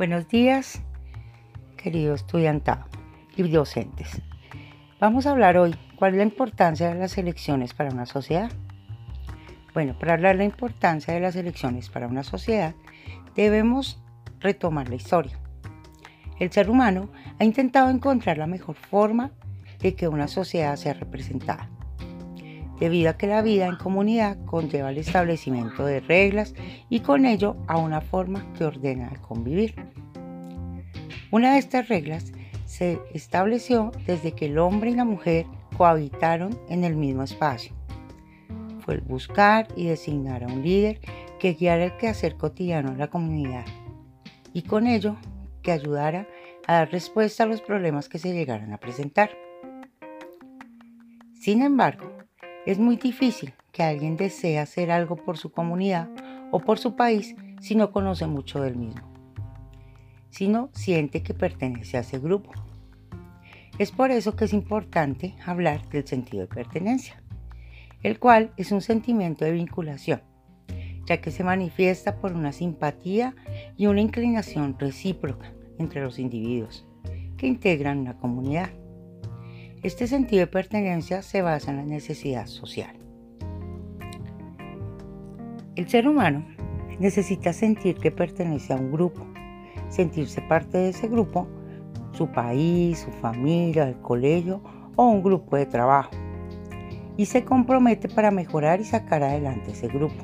Buenos días, querido estudiantado y docentes. Vamos a hablar hoy cuál es la importancia de las elecciones para una sociedad. Bueno, para hablar de la importancia de las elecciones para una sociedad, debemos retomar la historia. El ser humano ha intentado encontrar la mejor forma de que una sociedad sea representada debido a que la vida en comunidad conlleva el establecimiento de reglas y con ello a una forma que ordena el convivir. Una de estas reglas se estableció desde que el hombre y la mujer cohabitaron en el mismo espacio. Fue el buscar y designar a un líder que guiara el quehacer cotidiano de la comunidad y con ello que ayudara a dar respuesta a los problemas que se llegaran a presentar. Sin embargo, es muy difícil que alguien desee hacer algo por su comunidad o por su país si no conoce mucho del mismo, si no siente que pertenece a ese grupo. Es por eso que es importante hablar del sentido de pertenencia, el cual es un sentimiento de vinculación, ya que se manifiesta por una simpatía y una inclinación recíproca entre los individuos que integran una comunidad. Este sentido de pertenencia se basa en la necesidad social. El ser humano necesita sentir que pertenece a un grupo, sentirse parte de ese grupo, su país, su familia, el colegio o un grupo de trabajo, y se compromete para mejorar y sacar adelante ese grupo.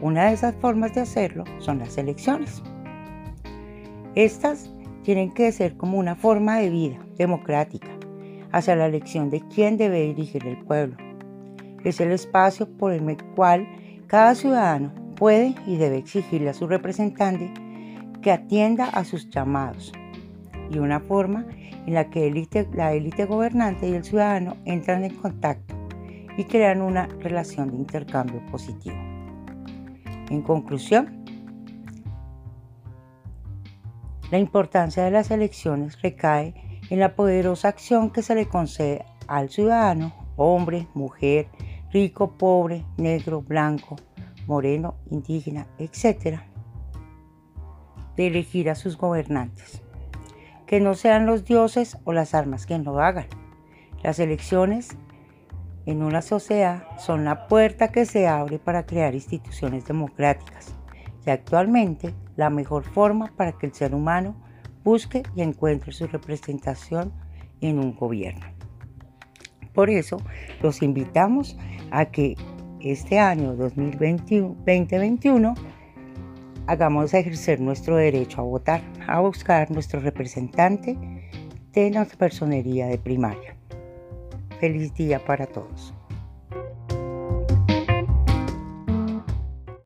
Una de esas formas de hacerlo son las elecciones. Estas tienen que ser como una forma de vida democrática hacia la elección de quién debe dirigir el pueblo. Es el espacio por el cual cada ciudadano puede y debe exigirle a su representante que atienda a sus llamados y una forma en la que la élite gobernante y el ciudadano entran en contacto y crean una relación de intercambio positivo. En conclusión, La importancia de las elecciones recae en la poderosa acción que se le concede al ciudadano, hombre, mujer, rico, pobre, negro, blanco, moreno, indígena, etc., de elegir a sus gobernantes. Que no sean los dioses o las armas quien lo hagan. Las elecciones en una sociedad son la puerta que se abre para crear instituciones democráticas y actualmente la mejor forma para que el ser humano busque y encuentre su representación en un gobierno. Por eso los invitamos a que este año 2021 hagamos ejercer nuestro derecho a votar, a buscar nuestro representante de la personería de primaria. Feliz día para todos.